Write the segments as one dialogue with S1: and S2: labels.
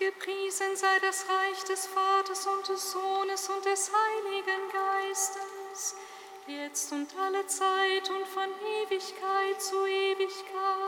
S1: Gepriesen sei das Reich des Vaters und des Sohnes und des Heiligen Geistes, jetzt und alle Zeit und von Ewigkeit zu Ewigkeit.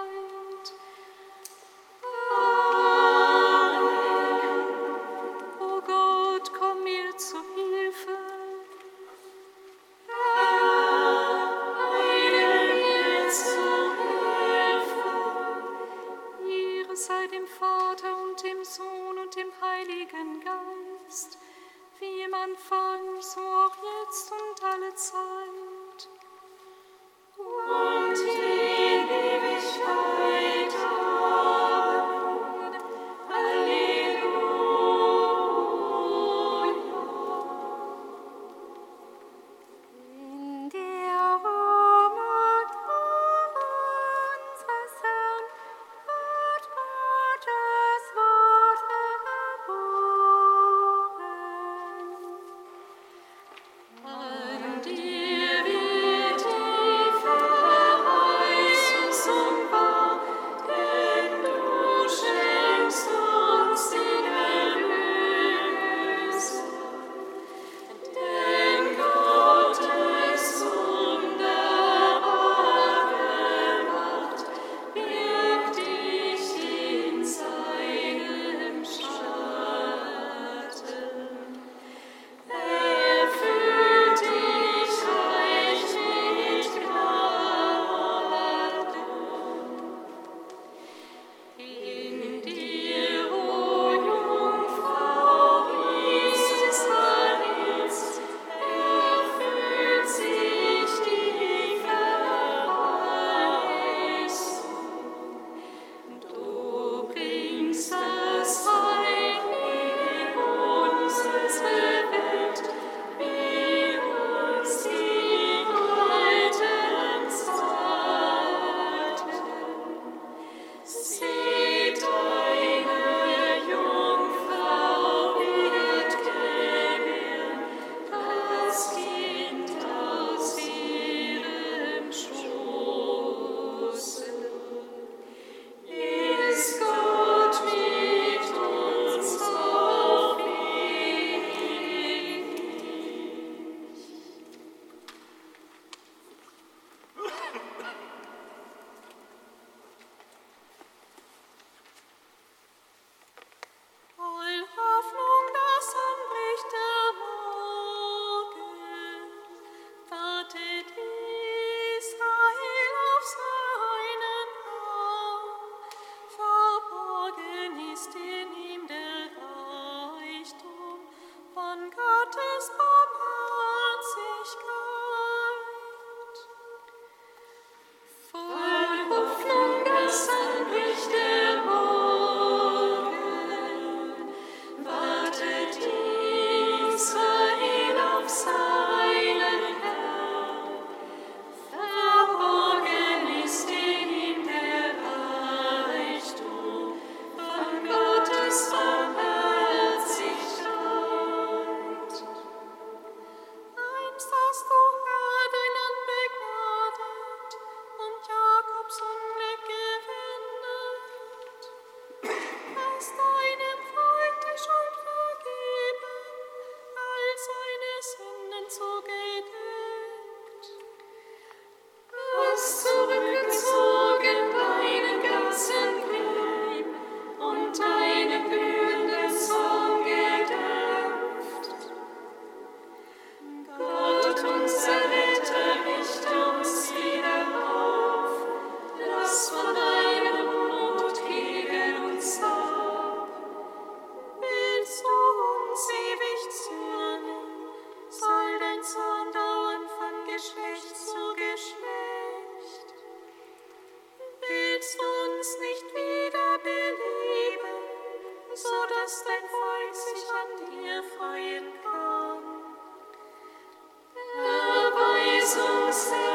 S1: so sad.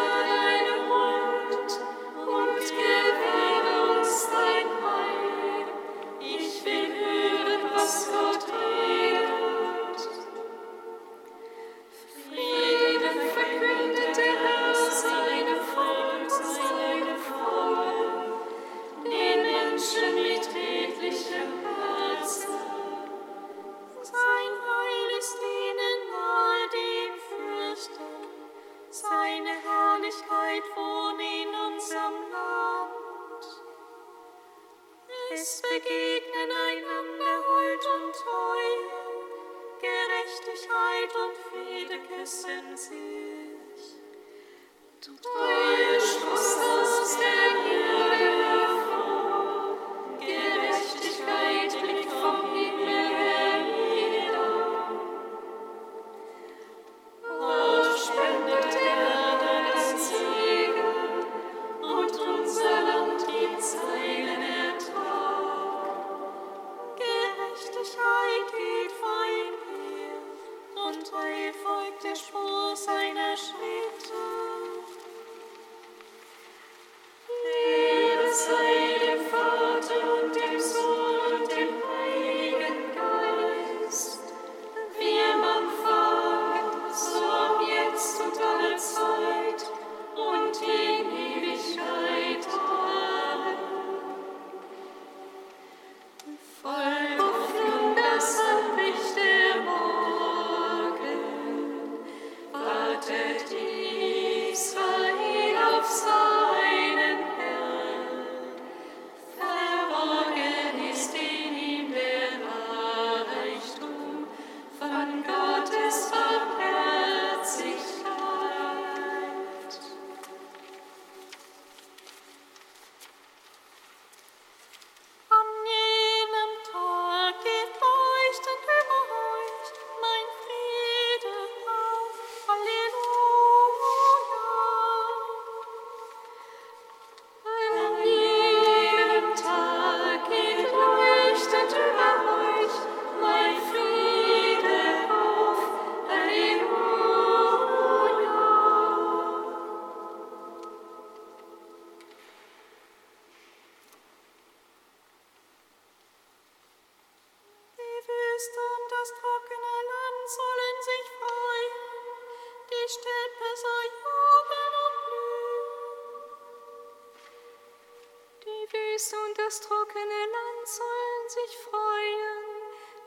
S1: das
S2: trockene Land sollen sich freuen,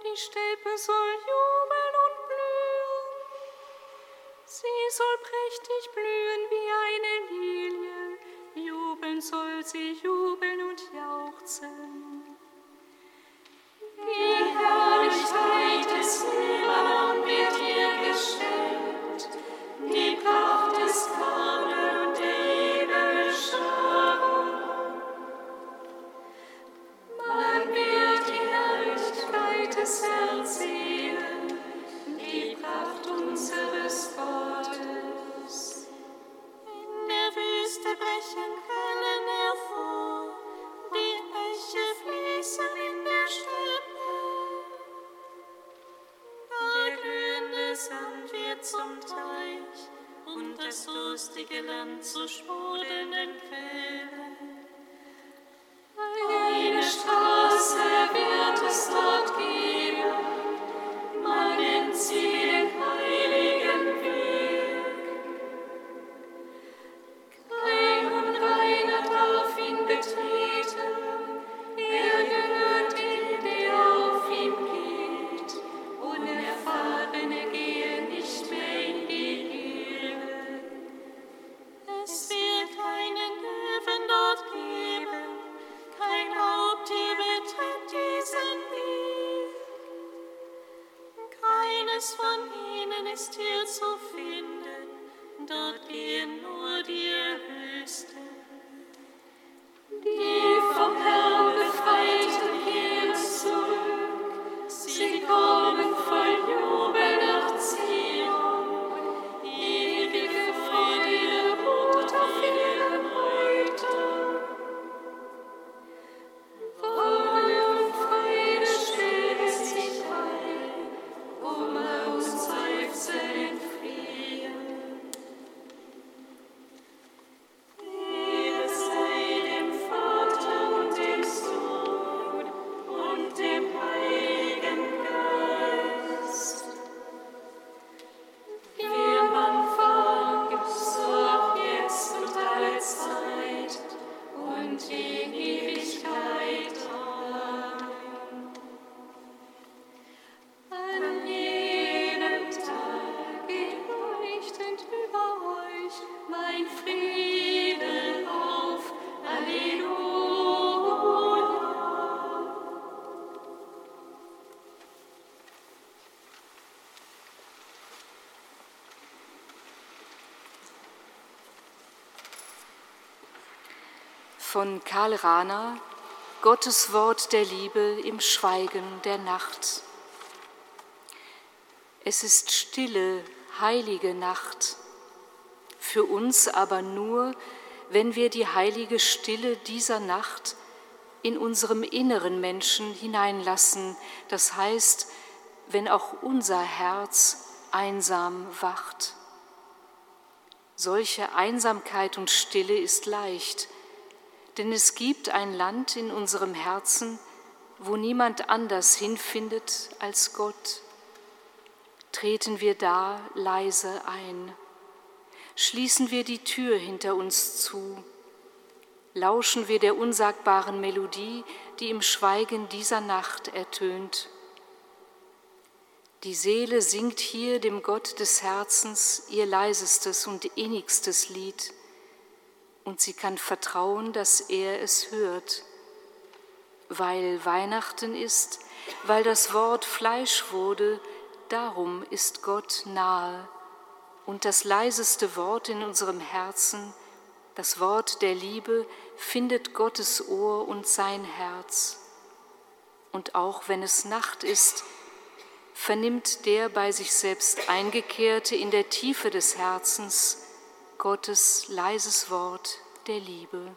S2: die Steppe soll jubeln und blühen.
S1: Sie soll prächtig blühen wie eine Lilie, jubeln soll sie jubeln.
S2: Teaching von
S1: Karl Rahner, Gottes Wort der Liebe im Schweigen der Nacht. Es ist stille, heilige Nacht, für uns aber nur, wenn wir die heilige Stille dieser Nacht in unserem inneren Menschen hineinlassen, das heißt, wenn auch unser Herz einsam wacht. Solche Einsamkeit und Stille ist leicht, denn es gibt ein Land in unserem Herzen, wo niemand anders hinfindet als Gott. Treten wir da leise ein, schließen wir die Tür hinter uns zu, lauschen wir der unsagbaren Melodie, die im Schweigen dieser Nacht ertönt. Die Seele singt hier dem Gott des Herzens ihr leisestes und innigstes Lied und sie kann vertrauen, dass er es hört. Weil Weihnachten ist, weil das Wort Fleisch wurde, darum ist Gott nahe. Und das leiseste Wort in unserem Herzen, das Wort der Liebe, findet Gottes Ohr und sein Herz. Und auch wenn es Nacht ist, vernimmt der bei sich selbst Eingekehrte in der Tiefe des Herzens Gottes leises Wort der Liebe.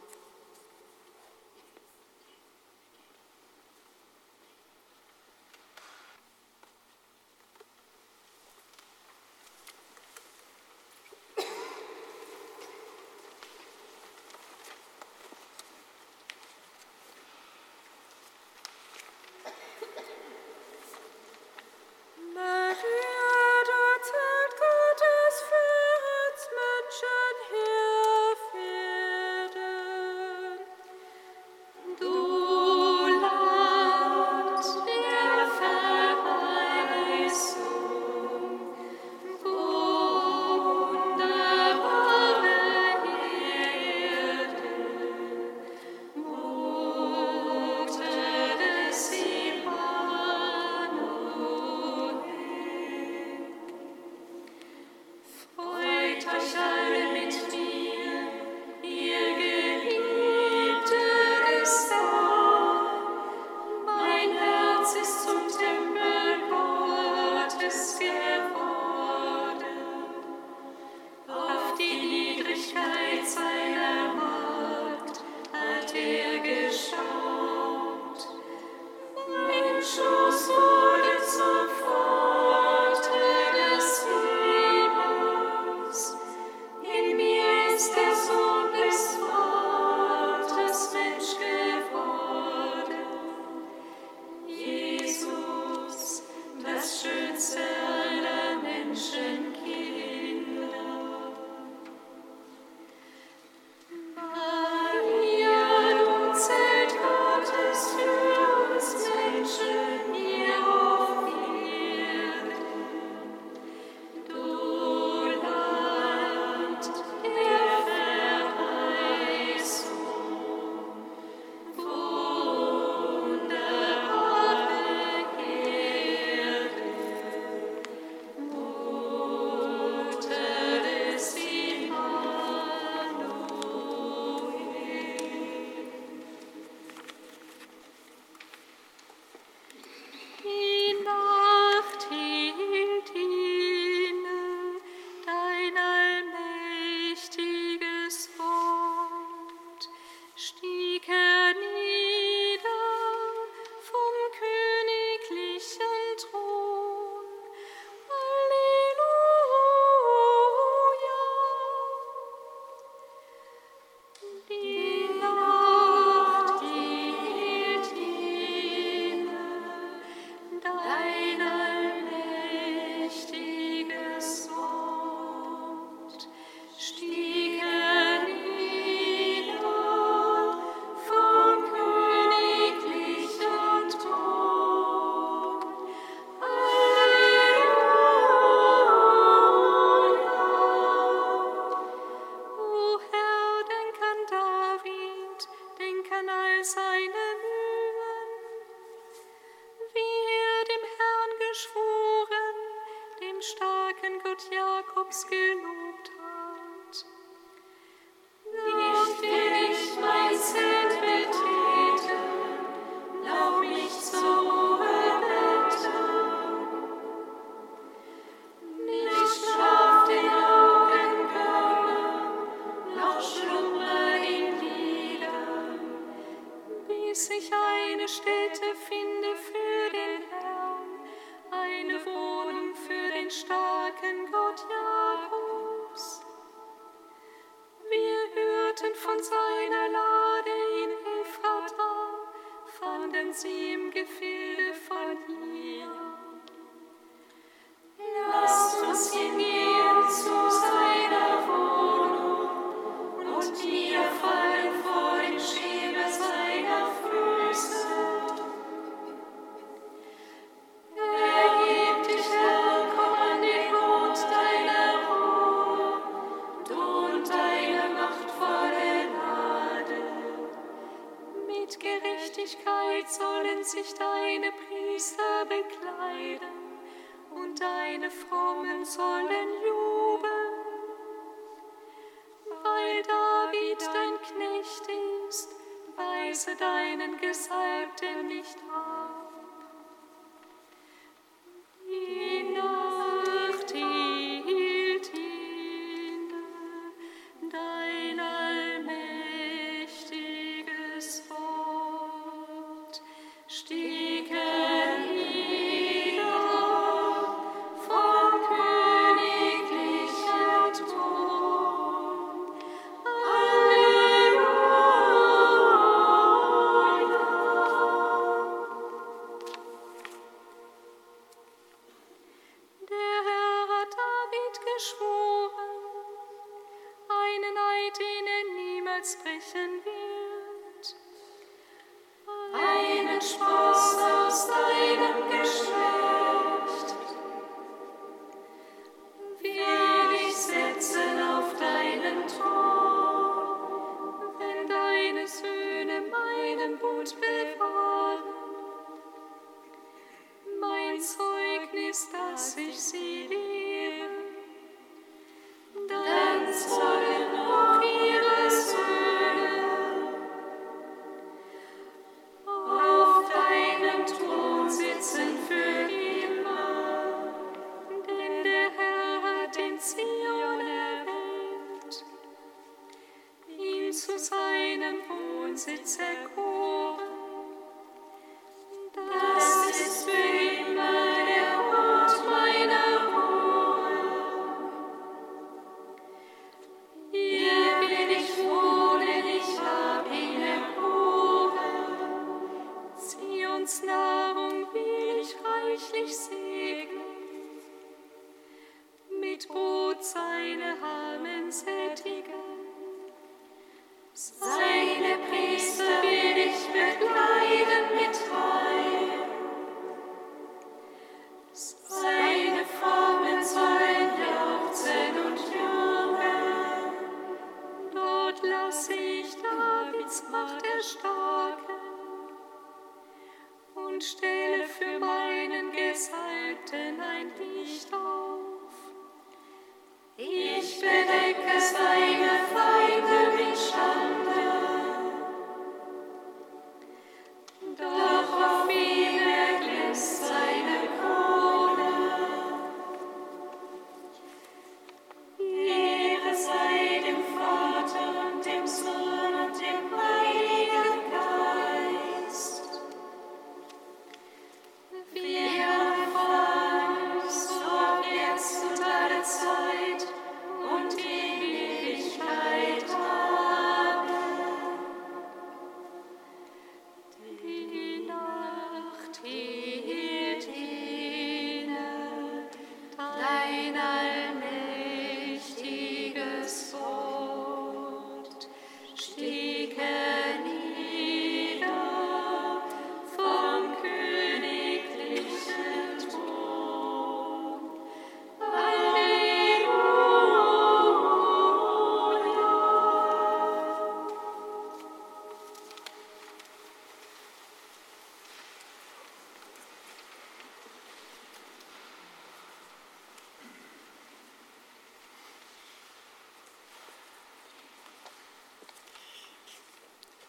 S1: Grüße deinen Gesalbten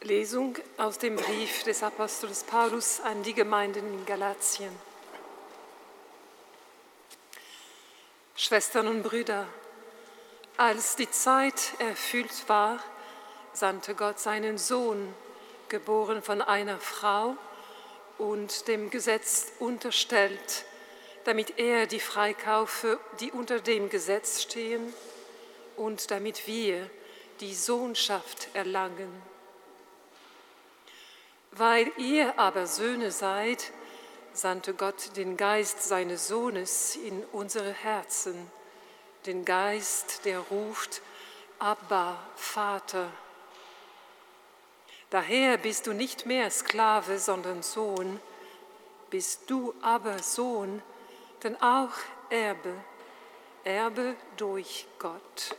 S3: Lesung aus dem Brief des Apostels Paulus an die Gemeinden in Galatien. Schwestern und Brüder, als die Zeit erfüllt war, sandte Gott seinen Sohn, geboren von einer Frau und dem Gesetz unterstellt, damit er die freikaufe, die unter dem Gesetz stehen, und damit wir die Sohnschaft erlangen. Weil ihr aber Söhne seid, sandte Gott den Geist seines Sohnes in unsere Herzen, den Geist, der ruft, Abba, Vater. Daher bist du nicht mehr Sklave, sondern Sohn, bist du aber Sohn, denn auch Erbe, Erbe durch Gott.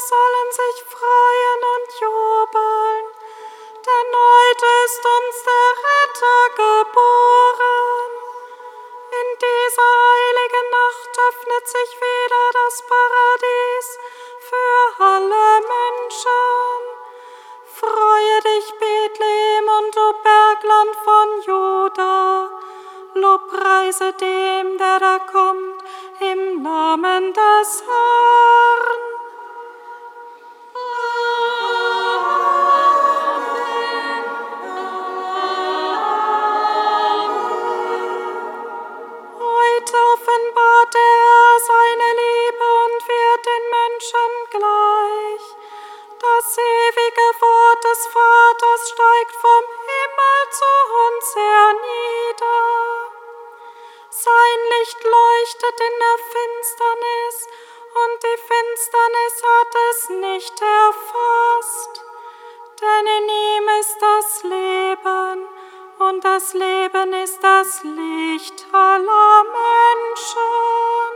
S4: Sollen sich freuen und jubeln, denn heute ist uns der Retter geboren. In dieser heiligen Nacht öffnet sich wieder das Paradies für alle Menschen. Freue dich, Bethlehem und du Bergland von Juda. Lobpreise dem, der da kommt, im Namen des Herrn.
S1: offenbarte er seine Liebe und wird den Menschen gleich. Das ewige Wort des Vaters steigt vom Himmel zu uns hernieder. Sein Licht leuchtet in der Finsternis und die Finsternis hat es nicht erfasst, denn in ihm ist das Leben und das Leben ist das Licht aller Menschen.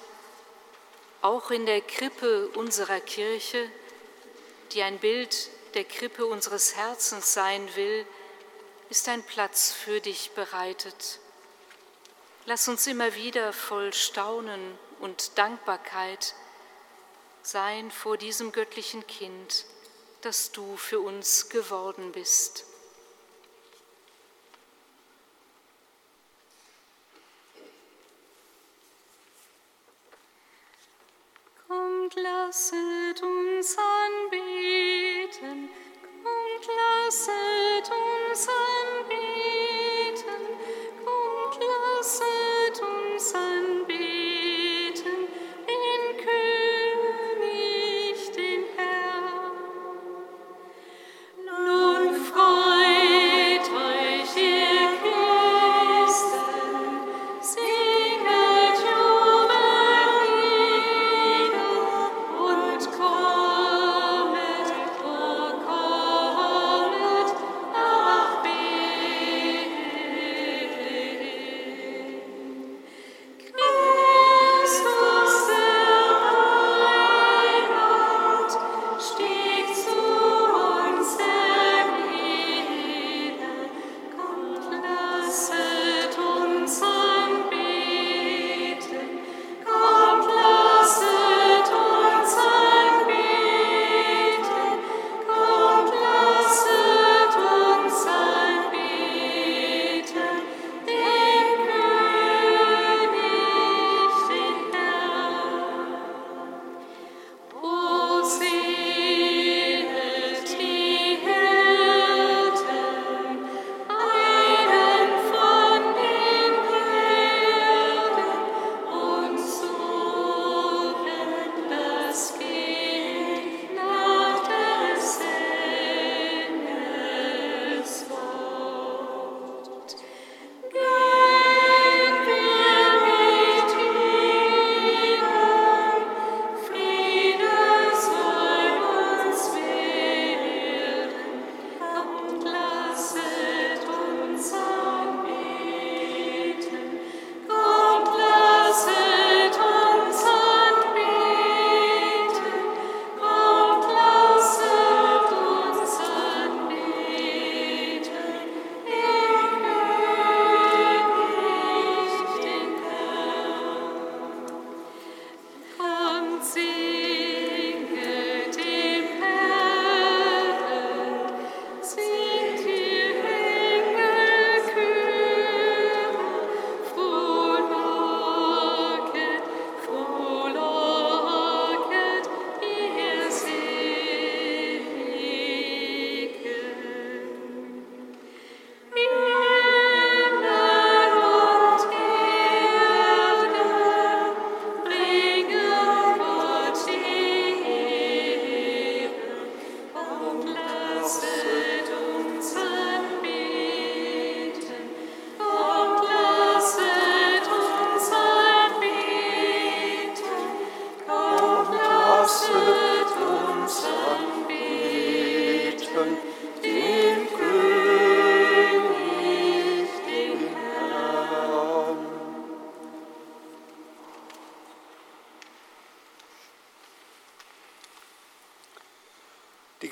S1: auch in der Krippe unserer Kirche, die ein Bild der Krippe unseres Herzens sein will, ist ein Platz für dich bereitet. Lass uns immer wieder voll Staunen und Dankbarkeit sein vor diesem göttlichen Kind, das du für uns geworden bist.
S4: Lasset uns anbeten, kommt, lasset uns anbeten, kommt, lasset uns anbeten.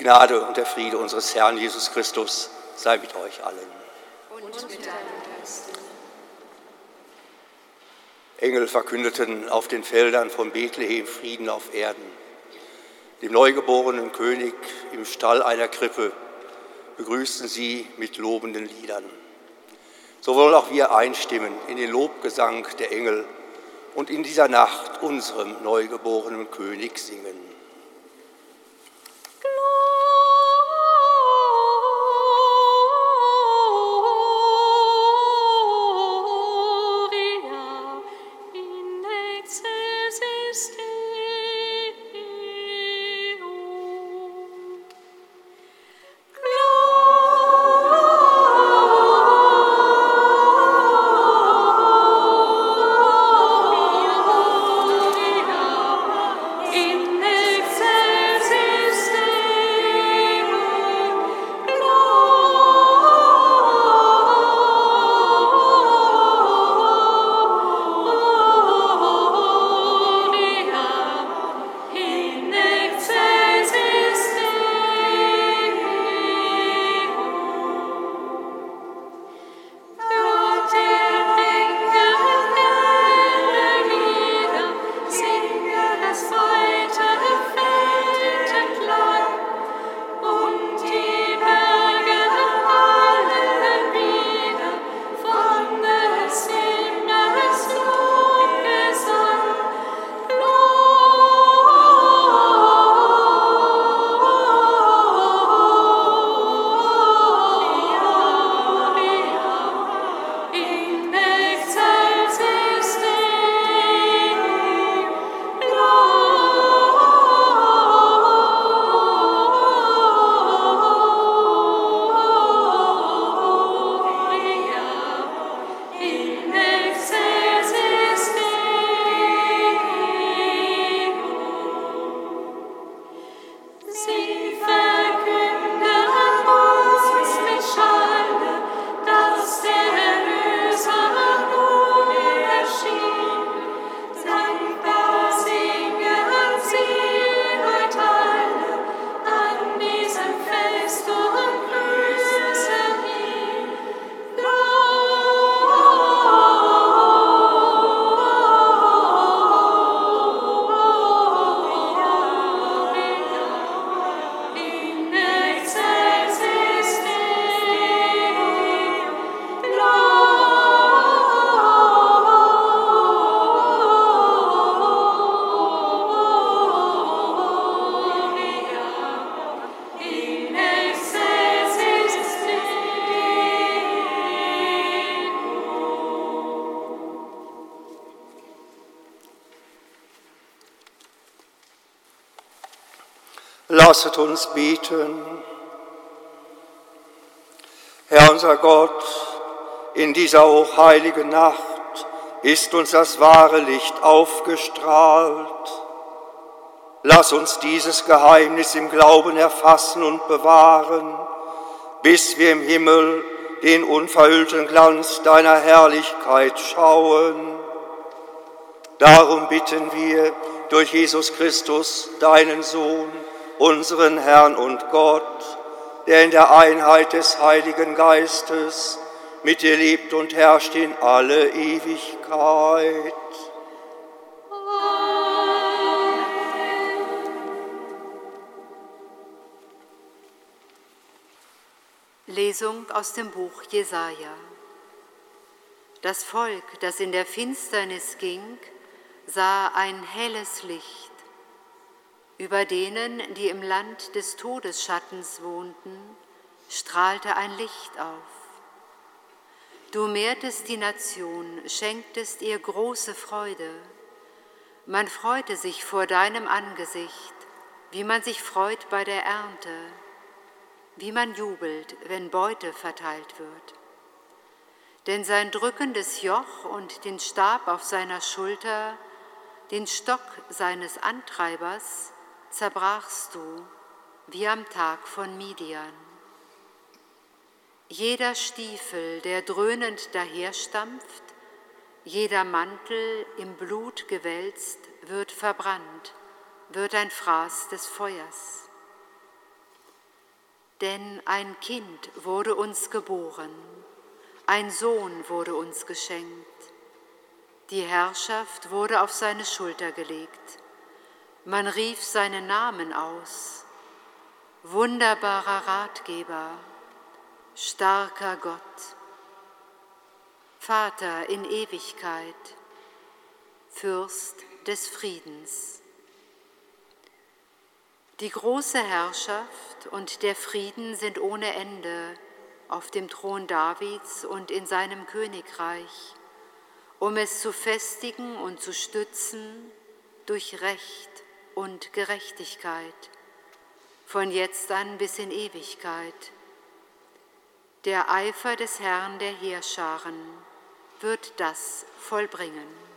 S1: Gnade und der Friede unseres Herrn Jesus Christus sei mit euch allen. Und mit deinem Geist. Engel verkündeten auf den Feldern von Bethlehem Frieden auf Erden. Dem neugeborenen König im Stall einer Krippe begrüßten sie mit lobenden Liedern. So wollen auch wir einstimmen in den Lobgesang der Engel und in dieser Nacht unserem neugeborenen König singen. Lasset uns beten. Herr unser Gott, in dieser hochheiligen Nacht ist uns das wahre Licht aufgestrahlt. Lass uns dieses Geheimnis im Glauben erfassen und bewahren, bis wir im Himmel den unverhüllten Glanz deiner Herrlichkeit schauen. Darum bitten wir durch Jesus Christus, deinen Sohn, unseren Herrn und Gott, der in der Einheit des Heiligen Geistes mit dir lebt und herrscht in alle Ewigkeit.
S5: Lesung aus dem Buch Jesaja. Das Volk, das in der Finsternis ging, sah ein helles Licht. Über denen, die im Land des Todesschattens wohnten, strahlte ein Licht auf. Du mehrtest die Nation, schenktest ihr große Freude. Man freute sich vor deinem Angesicht, wie man sich freut bei der Ernte, wie man jubelt, wenn Beute verteilt wird. Denn sein drückendes Joch und den Stab auf seiner Schulter, den Stock seines Antreibers, zerbrachst du wie am Tag von Midian. Jeder Stiefel, der dröhnend daherstampft, jeder Mantel im Blut gewälzt, wird verbrannt, wird ein Fraß des Feuers. Denn ein Kind wurde uns geboren, ein Sohn wurde uns geschenkt. Die Herrschaft wurde auf seine Schulter gelegt. Man rief seinen Namen aus. Wunderbarer Ratgeber, starker Gott, Vater in Ewigkeit, Fürst des Friedens. Die große Herrschaft und der Frieden sind ohne Ende auf dem Thron Davids und in seinem Königreich, um es zu festigen und zu stützen durch Recht und Gerechtigkeit, von jetzt an bis in Ewigkeit. Der Eifer des Herrn der Heerscharen wird das vollbringen.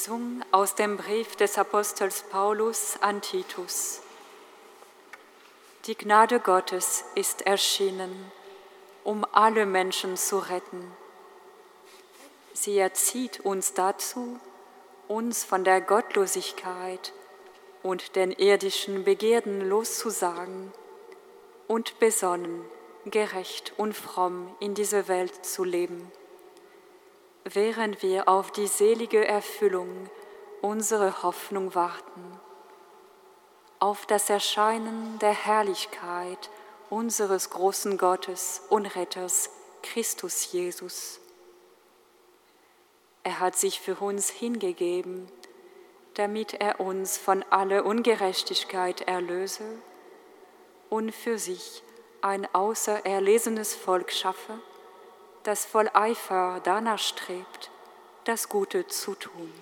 S1: Lesung aus dem Brief des Apostels Paulus an Titus. Die Gnade Gottes ist erschienen, um alle Menschen zu retten. Sie erzieht uns dazu, uns von der Gottlosigkeit und den irdischen Begierden loszusagen und besonnen, gerecht und fromm in dieser Welt zu leben während wir auf die selige Erfüllung unserer Hoffnung warten, auf das Erscheinen der Herrlichkeit unseres großen Gottes und Retters Christus Jesus. Er hat sich für uns hingegeben, damit er uns von aller Ungerechtigkeit erlöse und für sich ein außererlesenes Volk schaffe, das voll Eifer danach strebt, das Gute zu tun.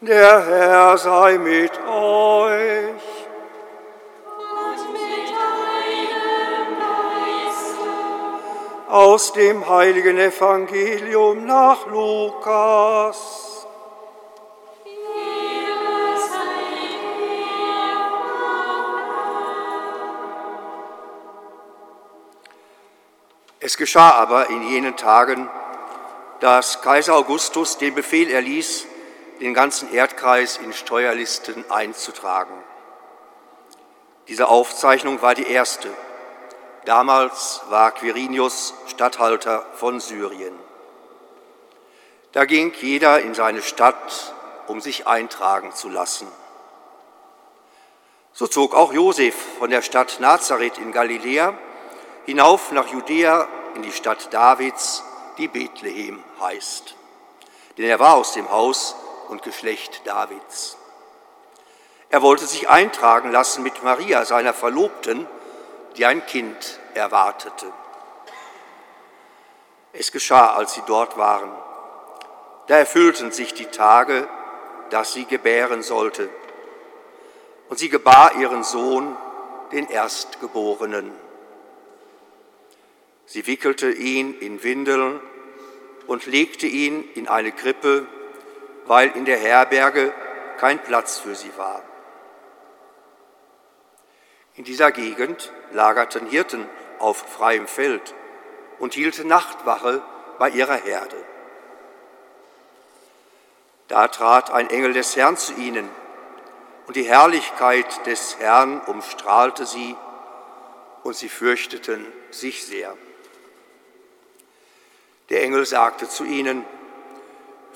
S6: Der Herr sei mit euch.
S2: Und mit deinem Geiste.
S6: Aus dem heiligen Evangelium nach Lukas. Es geschah aber in jenen Tagen, dass Kaiser Augustus den Befehl erließ, den ganzen Erdkreis in Steuerlisten einzutragen. Diese Aufzeichnung war die erste. Damals war Quirinius Statthalter von Syrien. Da ging jeder in seine Stadt, um sich eintragen zu lassen. So zog auch Josef von der Stadt Nazareth in Galiläa hinauf nach Judäa in die Stadt Davids, die Bethlehem heißt. Denn er war aus dem Haus und Geschlecht Davids. Er wollte sich eintragen lassen mit Maria, seiner Verlobten, die ein Kind erwartete. Es geschah, als sie dort waren. Da erfüllten sich die Tage, dass sie gebären sollte. Und sie gebar ihren Sohn, den Erstgeborenen. Sie wickelte ihn in Windeln und legte ihn in eine Krippe, weil in der Herberge kein Platz für sie war. In dieser Gegend lagerten Hirten auf freiem Feld und hielten Nachtwache bei ihrer Herde. Da trat ein Engel des Herrn zu ihnen, und die Herrlichkeit des Herrn umstrahlte sie, und sie fürchteten sich sehr. Der Engel sagte zu ihnen,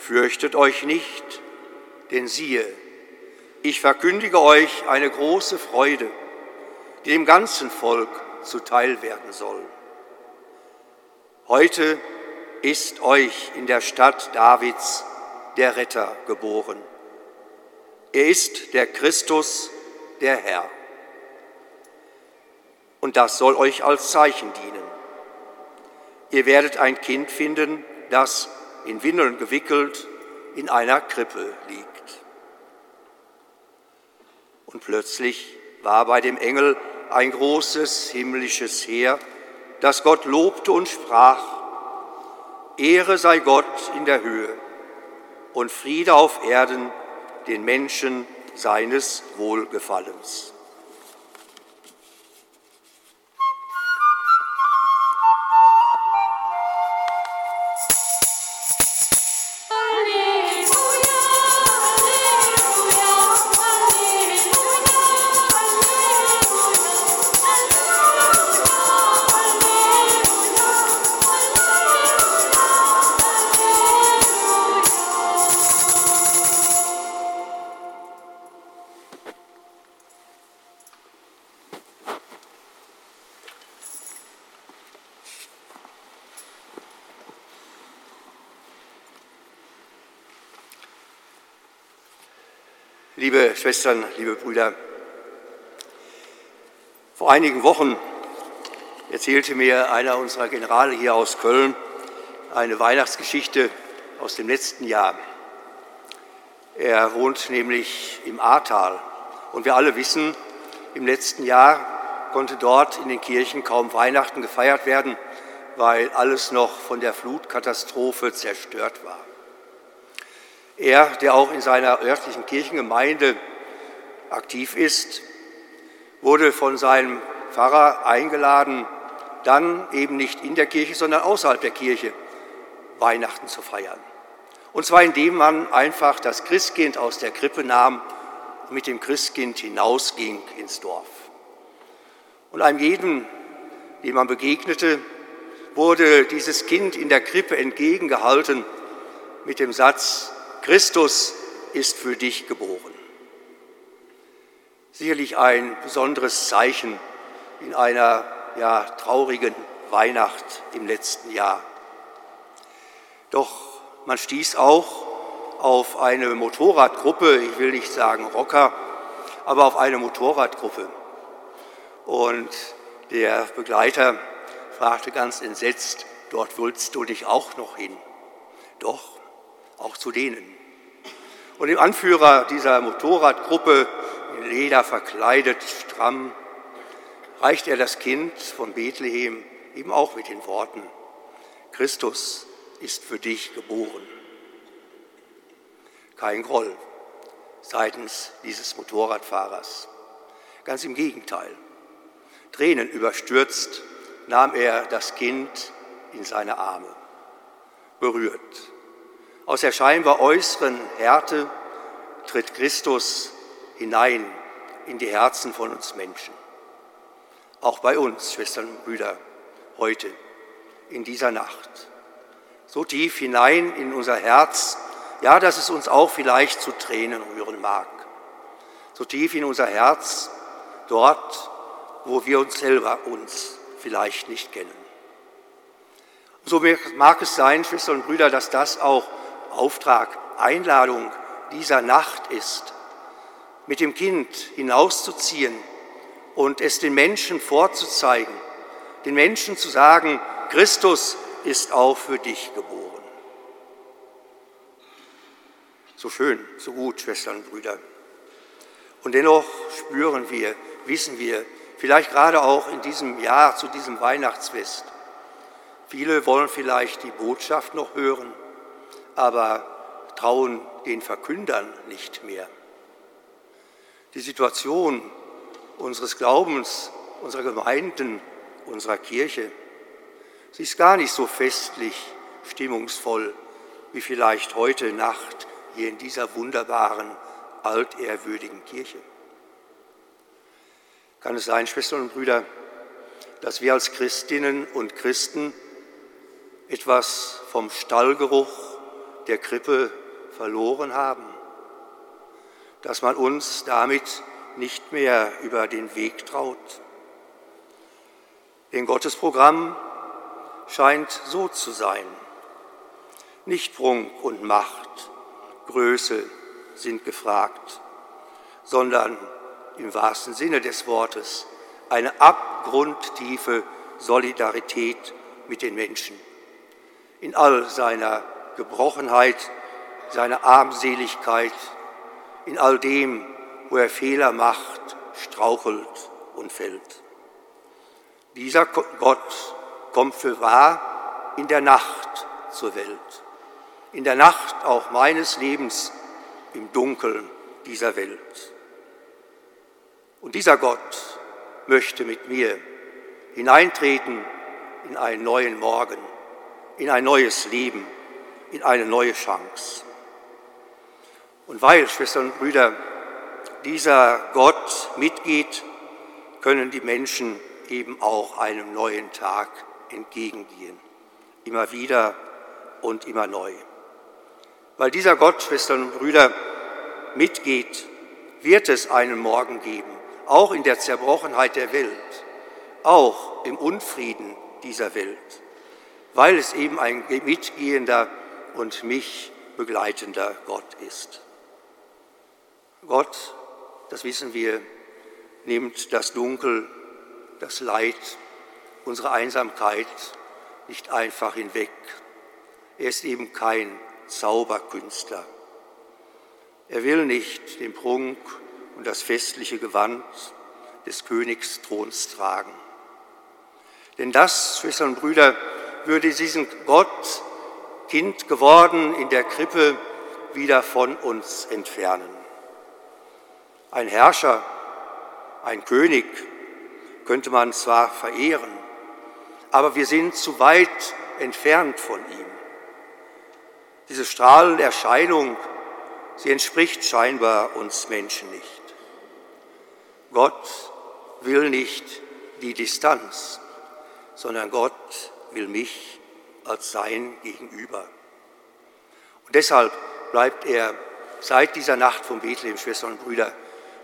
S6: Fürchtet euch nicht, denn siehe, ich verkündige euch eine große Freude, die dem ganzen Volk zuteil werden soll. Heute ist euch in der Stadt Davids der Retter geboren. Er ist der Christus, der Herr. Und das soll euch als Zeichen dienen. Ihr werdet ein Kind finden, das in Windeln gewickelt in einer Krippe liegt. Und plötzlich war bei dem Engel ein großes himmlisches Heer, das Gott lobte und sprach, Ehre sei Gott in der Höhe und Friede auf Erden den Menschen seines Wohlgefallens. Schwestern, liebe Brüder, vor einigen Wochen erzählte mir einer unserer Generale hier aus Köln eine Weihnachtsgeschichte aus dem letzten Jahr. Er wohnt nämlich im Ahrtal und wir alle wissen, im letzten Jahr konnte dort in den Kirchen kaum Weihnachten gefeiert werden, weil alles noch von der Flutkatastrophe zerstört war. Er, der auch in seiner örtlichen Kirchengemeinde aktiv ist, wurde von seinem Pfarrer eingeladen, dann eben nicht in der Kirche, sondern außerhalb der Kirche Weihnachten zu feiern. Und zwar indem man einfach das Christkind aus der Krippe nahm und mit dem Christkind hinausging ins Dorf. Und einem jeden, dem man begegnete, wurde dieses Kind in der Krippe entgegengehalten mit dem Satz, Christus ist für dich geboren. Sicherlich ein besonderes Zeichen in einer ja, traurigen Weihnacht im letzten Jahr. Doch man stieß auch auf eine Motorradgruppe, ich will nicht sagen Rocker, aber auf eine Motorradgruppe. Und der Begleiter fragte ganz entsetzt, dort willst du dich auch noch hin? Doch, auch zu denen. Und dem Anführer dieser Motorradgruppe, Leder verkleidet, stramm, reicht er das Kind von Bethlehem eben auch mit den Worten, Christus ist für dich geboren. Kein Groll seitens dieses Motorradfahrers. Ganz im Gegenteil. Tränen überstürzt nahm er das Kind in seine Arme. Berührt. Aus der scheinbar äußeren Härte tritt Christus hinein in die Herzen von uns Menschen. Auch bei uns, Schwestern und Brüder, heute, in dieser Nacht. So tief hinein in unser Herz, ja, dass es uns auch vielleicht zu Tränen rühren mag. So tief in unser Herz, dort, wo wir uns selber uns vielleicht nicht kennen. So mag es sein, Schwestern und Brüder, dass das auch Auftrag, Einladung dieser Nacht ist, mit dem Kind hinauszuziehen und es den Menschen vorzuzeigen, den Menschen zu sagen, Christus ist auch für dich geboren. So schön, so gut, Schwestern und Brüder. Und dennoch spüren wir, wissen wir, vielleicht gerade auch in diesem Jahr zu diesem Weihnachtsfest, viele wollen vielleicht die Botschaft noch hören, aber trauen den Verkündern nicht mehr. Die Situation unseres Glaubens, unserer Gemeinden, unserer Kirche, sie ist gar nicht so festlich, stimmungsvoll wie vielleicht heute Nacht hier in dieser wunderbaren, altehrwürdigen Kirche. Kann es sein, Schwestern und Brüder, dass wir als Christinnen und Christen etwas vom Stallgeruch der Krippe verloren haben, dass man uns damit nicht mehr über den Weg traut. Denn Gottes Programm scheint so zu sein. Nicht Prunk und Macht, Größe sind gefragt, sondern im wahrsten Sinne des Wortes eine abgrundtiefe Solidarität mit den Menschen. In all seiner Gebrochenheit, seiner Armseligkeit, in all dem, wo er Fehler macht, strauchelt und fällt. Dieser Gott kommt für wahr in der Nacht zur Welt in der Nacht auch meines Lebens im Dunkeln dieser Welt. Und dieser Gott möchte mit mir hineintreten in einen neuen Morgen, in ein neues Leben, in eine neue Chance. Und weil, Schwestern und Brüder, dieser Gott mitgeht, können die Menschen eben auch einem neuen Tag entgegengehen. Immer wieder und immer neu. Weil dieser Gott, Schwestern und Brüder, mitgeht, wird es einen Morgen geben, auch in der Zerbrochenheit der Welt, auch im Unfrieden dieser Welt, weil es eben ein mitgehender und mich begleitender Gott ist. Gott, das wissen wir, nimmt das Dunkel, das Leid, unsere Einsamkeit nicht einfach hinweg. Er ist eben kein Zauberkünstler. Er will nicht den Prunk und das festliche Gewand des Königsthrons tragen. Denn das, Schwestern und Brüder, würde diesen Gott, Kind geworden in der Krippe, wieder von uns entfernen. Ein Herrscher, ein König könnte man zwar verehren, aber wir sind zu weit entfernt von ihm. Diese strahlende Erscheinung, sie entspricht scheinbar uns Menschen nicht. Gott will nicht die Distanz, sondern Gott will mich als sein Gegenüber. Und deshalb bleibt er seit dieser Nacht von Bethlehem, Schwestern und Brüder,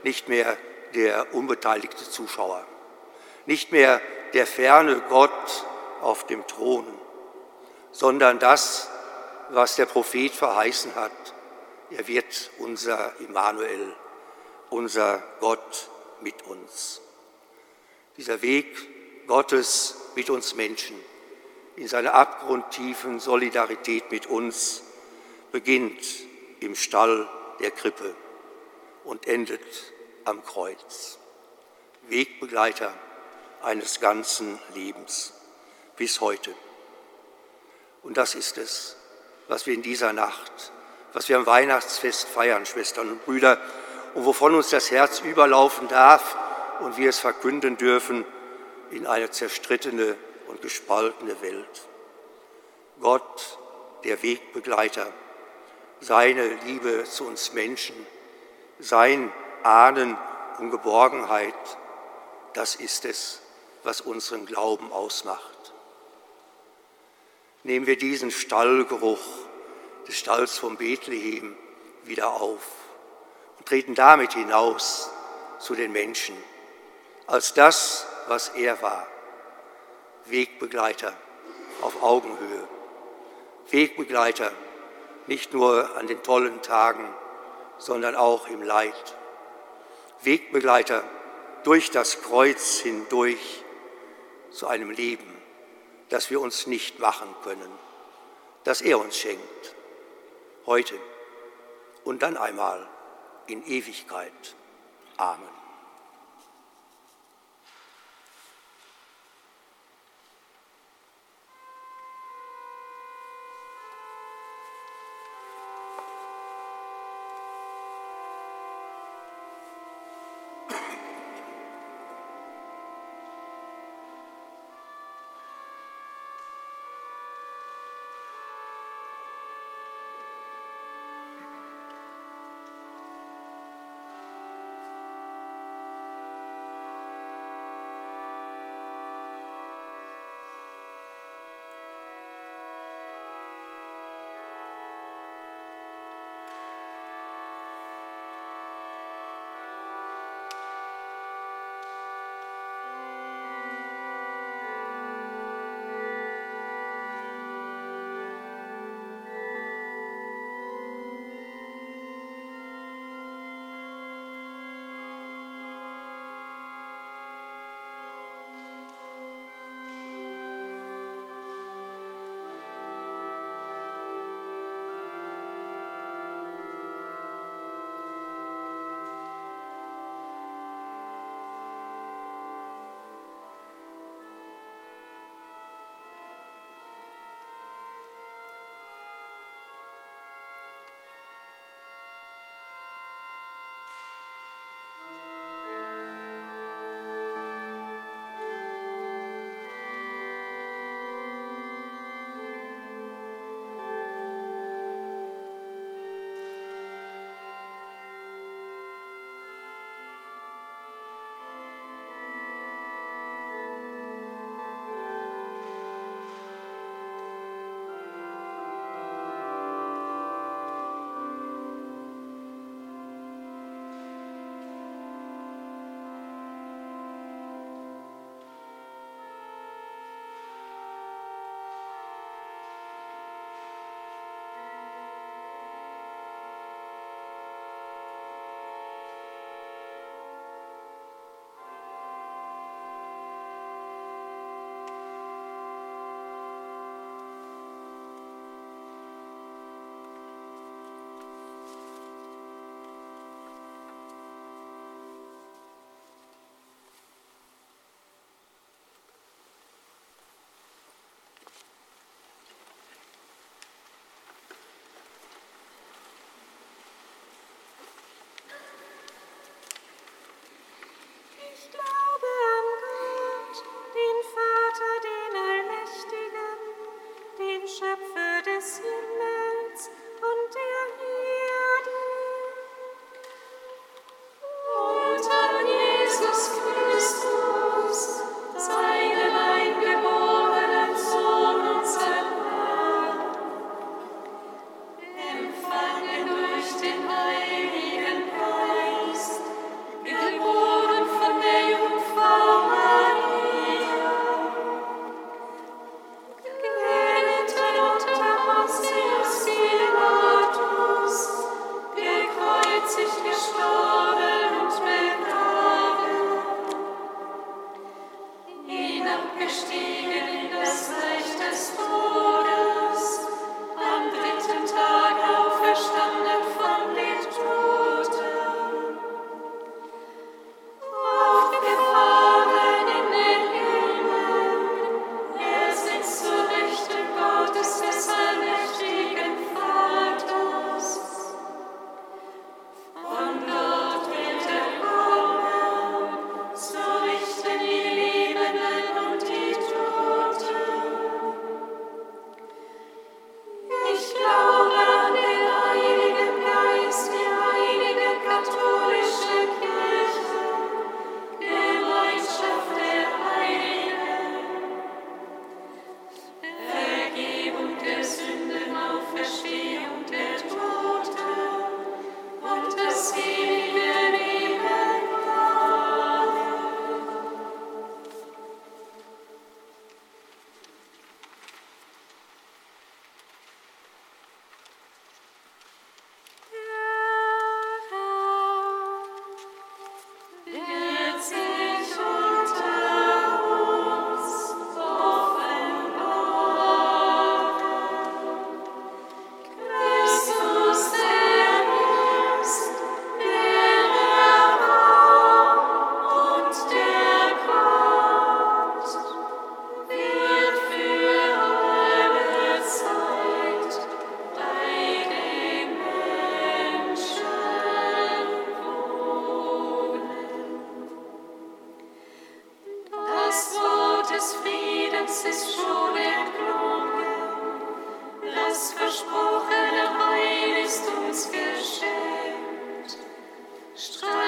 S6: nicht mehr der unbeteiligte Zuschauer, nicht mehr der ferne Gott auf dem Thron, sondern das, was der Prophet verheißen hat. Er wird unser Immanuel, unser Gott mit uns. Dieser Weg Gottes mit uns Menschen in seiner abgrundtiefen Solidarität mit uns beginnt im Stall der Krippe und endet am Kreuz. Wegbegleiter eines ganzen Lebens bis heute. Und das ist es, was wir in dieser Nacht, was wir am Weihnachtsfest feiern, Schwestern und Brüder, und wovon uns das Herz überlaufen darf und wir es verkünden dürfen in eine zerstrittene und gespaltene Welt. Gott, der Wegbegleiter, seine Liebe zu uns Menschen, sein Ahnen um Geborgenheit, das ist es, was unseren Glauben ausmacht. Nehmen wir diesen Stallgeruch des Stalls von Bethlehem wieder auf und treten damit hinaus zu den Menschen als das, was er war. Wegbegleiter auf Augenhöhe. Wegbegleiter nicht nur an den tollen Tagen, sondern auch im Leid. Wegbegleiter durch das Kreuz hindurch zu einem Leben, das wir uns nicht machen können, das er uns schenkt, heute und dann einmal in Ewigkeit. Amen.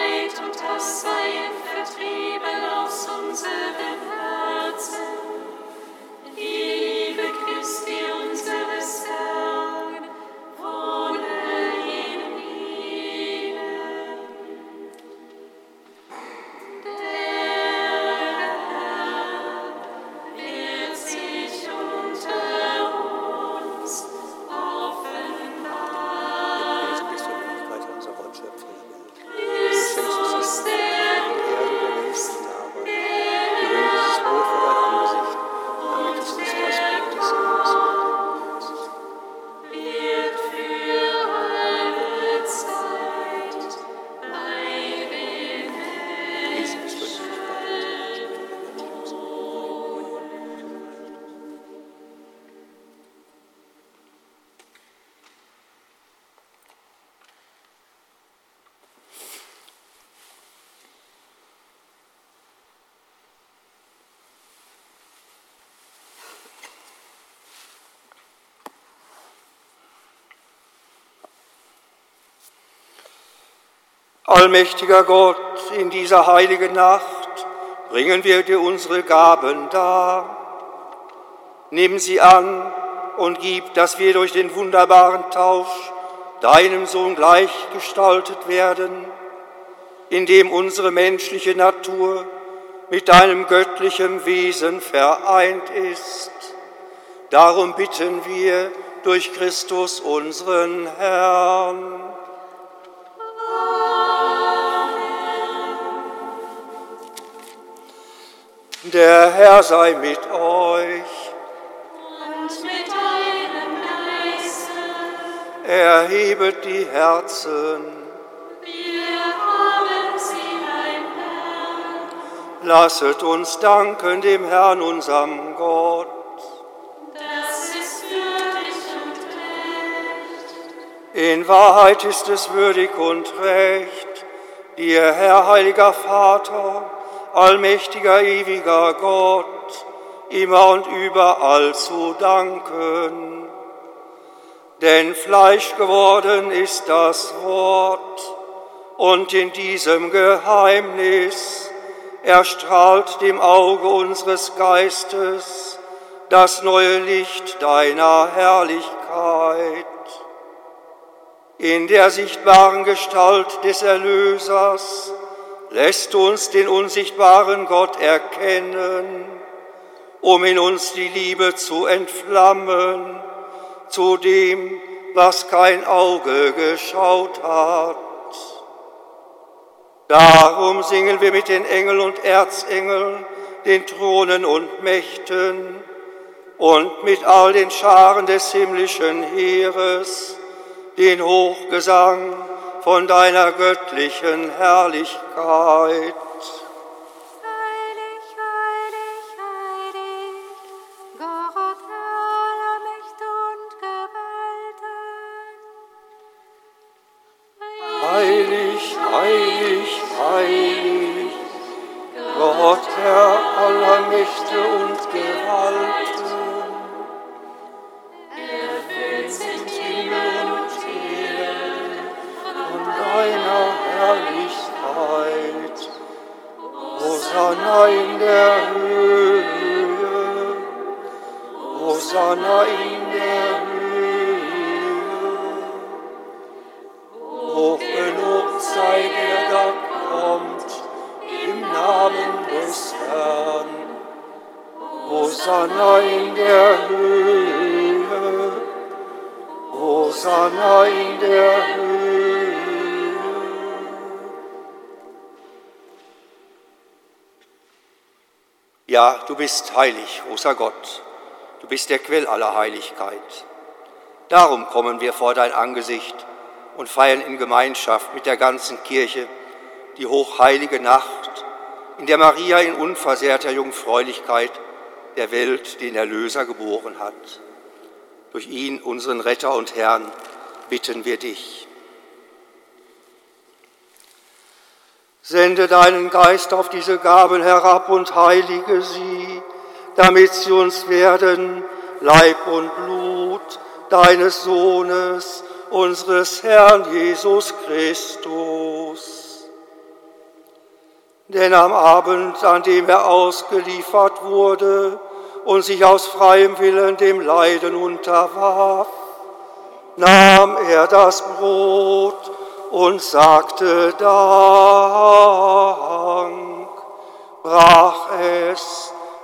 S6: Leid und das Seien vertrieben aus unserem Herzen. Allmächtiger Gott, in dieser heiligen Nacht bringen wir dir unsere Gaben dar. Nimm sie an und gib, dass wir durch den wunderbaren Tausch deinem Sohn gleichgestaltet werden, indem unsere menschliche Natur mit deinem göttlichen Wesen vereint ist. Darum bitten wir durch Christus unseren Herrn. Der Herr sei mit euch.
S2: Und mit deinem Geiste.
S6: Erhebet die Herzen.
S2: Wir haben sie, mein Herr.
S6: Lasset uns danken dem Herrn, unserem Gott.
S2: Das ist würdig und recht.
S6: In Wahrheit ist es würdig und recht, dir, Herr, heiliger Vater, allmächtiger, ewiger Gott, immer und überall zu danken. Denn Fleisch geworden ist das Wort, und in diesem Geheimnis erstrahlt dem Auge unseres Geistes das neue Licht deiner Herrlichkeit. In der sichtbaren Gestalt des Erlösers, lässt uns den unsichtbaren Gott erkennen, um in uns die Liebe zu entflammen zu dem, was kein Auge geschaut hat. Darum singen wir mit den Engeln und Erzengeln, den Thronen und Mächten und mit all den Scharen des himmlischen Heeres den Hochgesang von deiner göttlichen Herrlichkeit. Bist heilig, großer Gott. Du bist der Quell aller Heiligkeit. Darum kommen wir vor dein Angesicht und feiern in Gemeinschaft mit der ganzen Kirche die hochheilige Nacht, in der Maria in unversehrter Jungfräulichkeit der Welt den Erlöser geboren hat. Durch ihn, unseren Retter und Herrn, bitten wir dich. Sende deinen Geist auf diese Gaben herab und heilige sie, damit sie uns werden Leib und Blut deines Sohnes, unseres Herrn Jesus Christus. Denn am Abend, an dem er ausgeliefert wurde und sich aus freiem Willen dem Leiden unterwarf, nahm er das Brot und sagte Dank, brach es,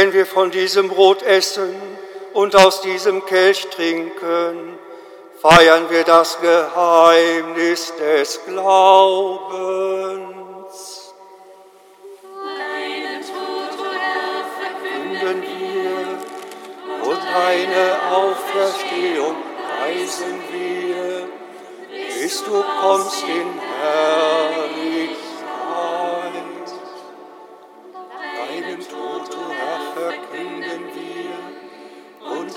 S6: Wenn wir von diesem Brot essen und aus diesem Kelch trinken, feiern wir das Geheimnis des Glaubens.
S2: Deinen Tod, o Herr, verkünden wir
S6: und deine Auferstehung preisen wir, bis du kommst in Herrlichkeit.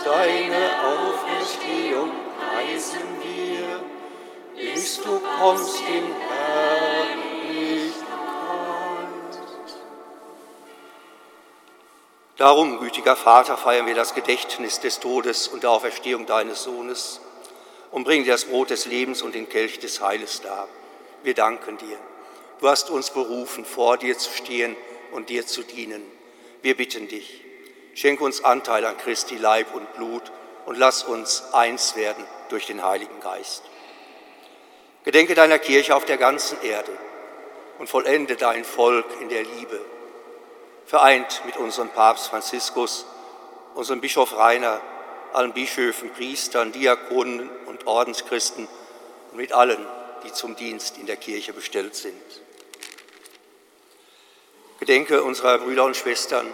S6: Deine Auferstehung preisen wir, bis du kommst in Herrlichkeit. Darum, gütiger Vater, feiern wir das Gedächtnis des Todes und der Auferstehung deines Sohnes und bringen dir das Brot des Lebens und den Kelch des Heiles dar. Wir danken dir. Du hast uns berufen, vor dir zu stehen und dir zu dienen. Wir bitten dich Schenke uns Anteil an Christi Leib und Blut und lass uns eins werden durch den Heiligen Geist. Gedenke deiner Kirche auf der ganzen Erde und vollende dein Volk in der Liebe, vereint mit unserem Papst Franziskus, unserem Bischof Rainer, allen Bischöfen, Priestern, Diakonen und Ordenschristen und mit allen, die zum Dienst in der Kirche bestellt sind. Gedenke unserer Brüder und Schwestern,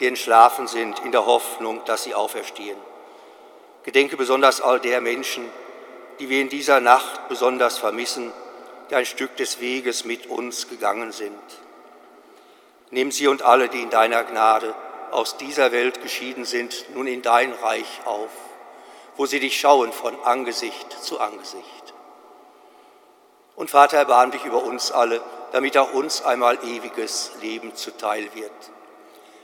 S6: die entschlafen sind, in der Hoffnung, dass sie auferstehen. Gedenke besonders all der Menschen, die wir in dieser Nacht besonders vermissen, die ein Stück des Weges mit uns gegangen sind. Nimm sie und alle, die in deiner Gnade aus dieser Welt geschieden sind, nun in dein Reich auf, wo sie dich schauen von Angesicht zu Angesicht. Und Vater, erbarm dich über uns alle, damit auch uns einmal ewiges Leben zuteil wird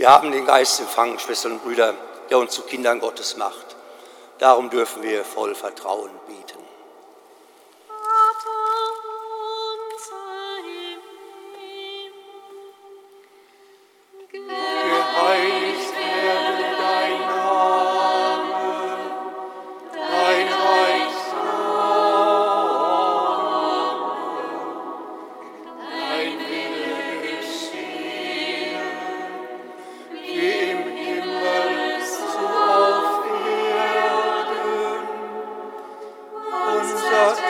S6: Wir haben den Geist empfangen, Schwestern und Brüder, der uns zu Kindern Gottes macht. Darum dürfen wir voll Vertrauen bieten. Lord.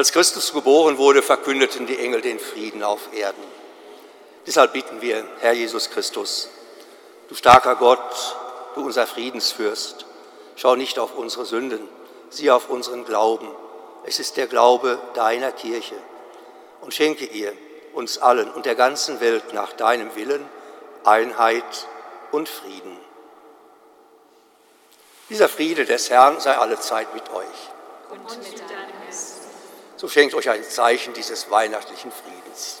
S6: Als Christus geboren wurde, verkündeten die Engel den Frieden auf Erden. Deshalb bitten wir, Herr Jesus Christus, du starker Gott, du unser Friedensfürst, schau nicht auf unsere Sünden, sieh auf unseren Glauben. Es ist der Glaube deiner Kirche. Und schenke ihr, uns allen und der ganzen Welt nach deinem Willen, Einheit und Frieden. Dieser Friede des Herrn sei alle Zeit mit euch.
S1: Und mit deinem.
S6: So schenkt euch ein Zeichen dieses weihnachtlichen Friedens.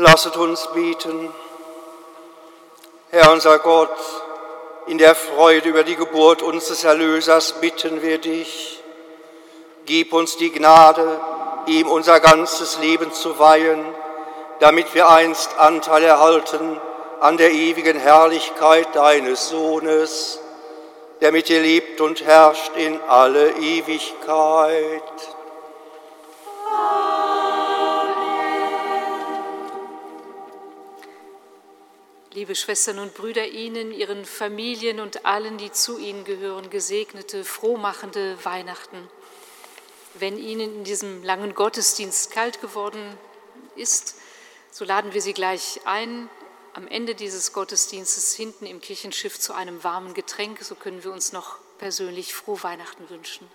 S6: Lasset uns bieten. Herr unser Gott, in der Freude über die Geburt unseres Erlösers bitten wir dich. Gib uns die Gnade, ihm unser ganzes Leben zu weihen, damit wir einst Anteil erhalten an der ewigen Herrlichkeit deines Sohnes, der mit dir lebt und herrscht in alle Ewigkeit.
S1: Liebe Schwestern und Brüder, Ihnen, Ihren Familien und allen, die zu Ihnen gehören, gesegnete, frohmachende Weihnachten. Wenn Ihnen in diesem langen Gottesdienst kalt geworden ist, so laden wir Sie gleich ein, am Ende dieses Gottesdienstes hinten im Kirchenschiff zu einem warmen Getränk. So können wir uns noch persönlich frohe Weihnachten wünschen.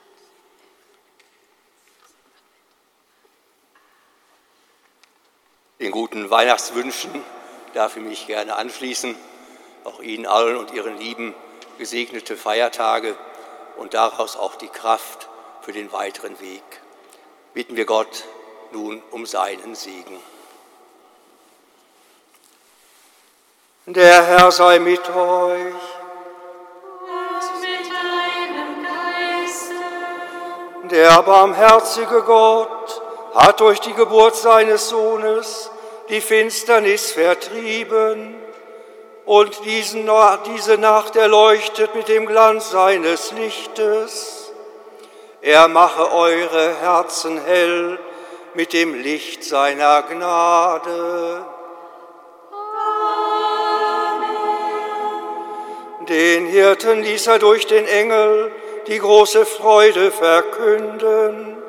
S6: Den guten Weihnachtswünschen darf ich mich gerne anschließen. Auch Ihnen allen und Ihren Lieben gesegnete Feiertage und daraus auch die Kraft für den weiteren Weg. Bitten wir Gott nun um seinen Segen. Der Herr sei mit euch.
S7: Und mit deinem Geiste.
S6: Der barmherzige Gott hat durch die Geburt seines Sohnes die Finsternis vertrieben und diesen, diese Nacht erleuchtet mit dem Glanz seines Lichtes. Er mache eure Herzen hell mit dem Licht seiner Gnade. Den Hirten ließ er durch den Engel die große Freude verkünden.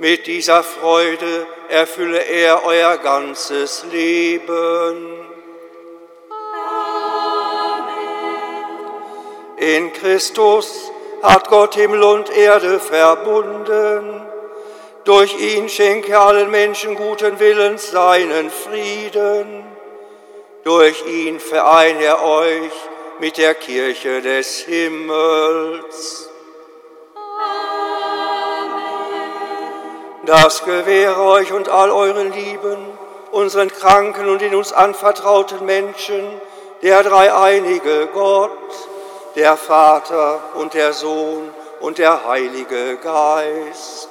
S6: Mit dieser Freude erfülle er euer ganzes Leben. In Christus hat Gott Himmel und Erde verbunden. Durch ihn schenke allen Menschen guten Willens seinen Frieden. Durch ihn vereine er euch mit der Kirche des Himmels. Das gewähre euch und all euren Lieben, unseren Kranken und den uns anvertrauten Menschen, der dreieinige Gott, der Vater und der Sohn und der Heilige Geist.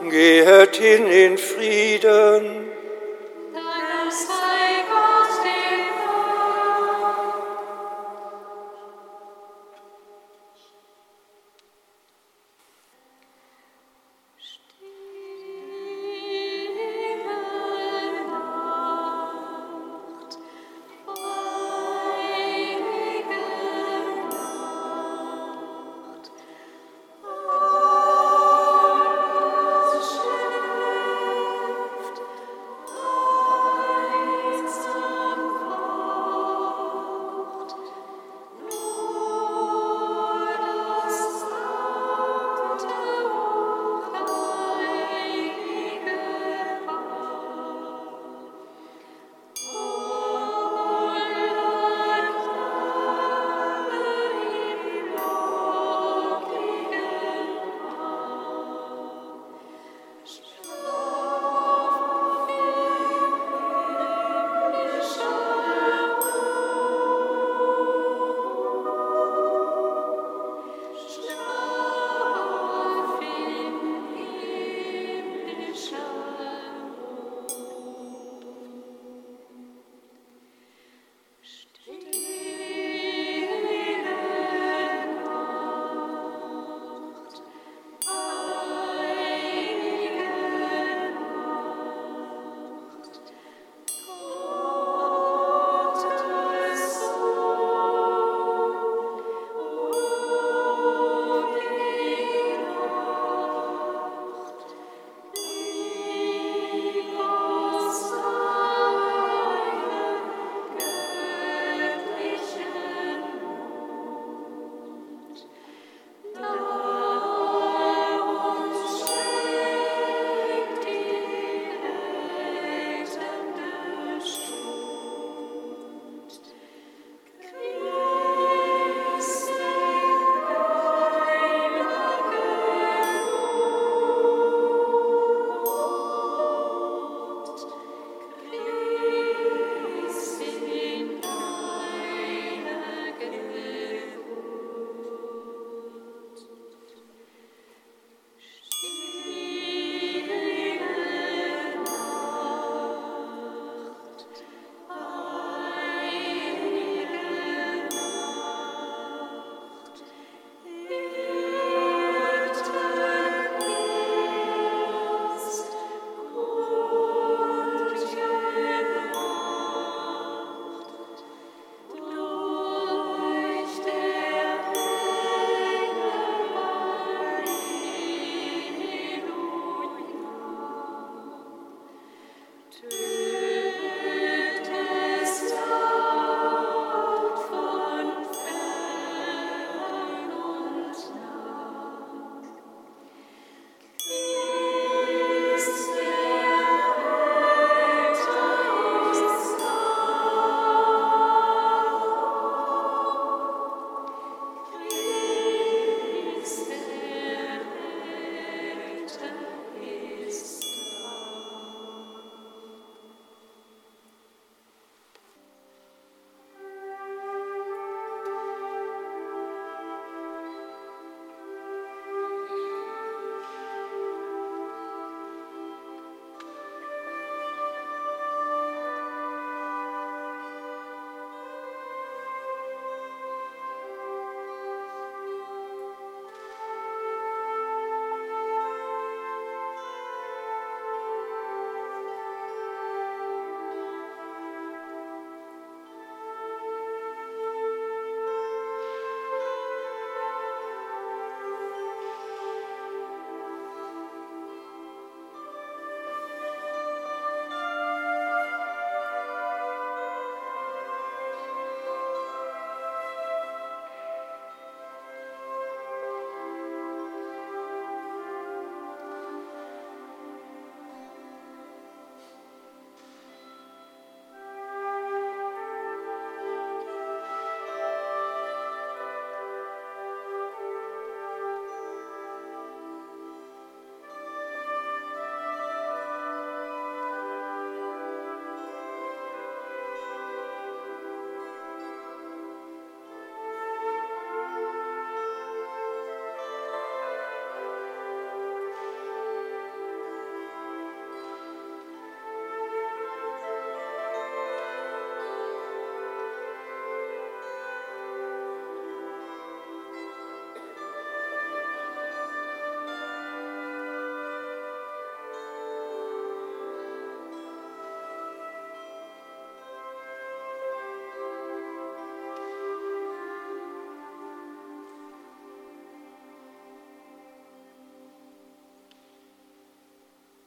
S6: Amen. Gehet hin in Frieden.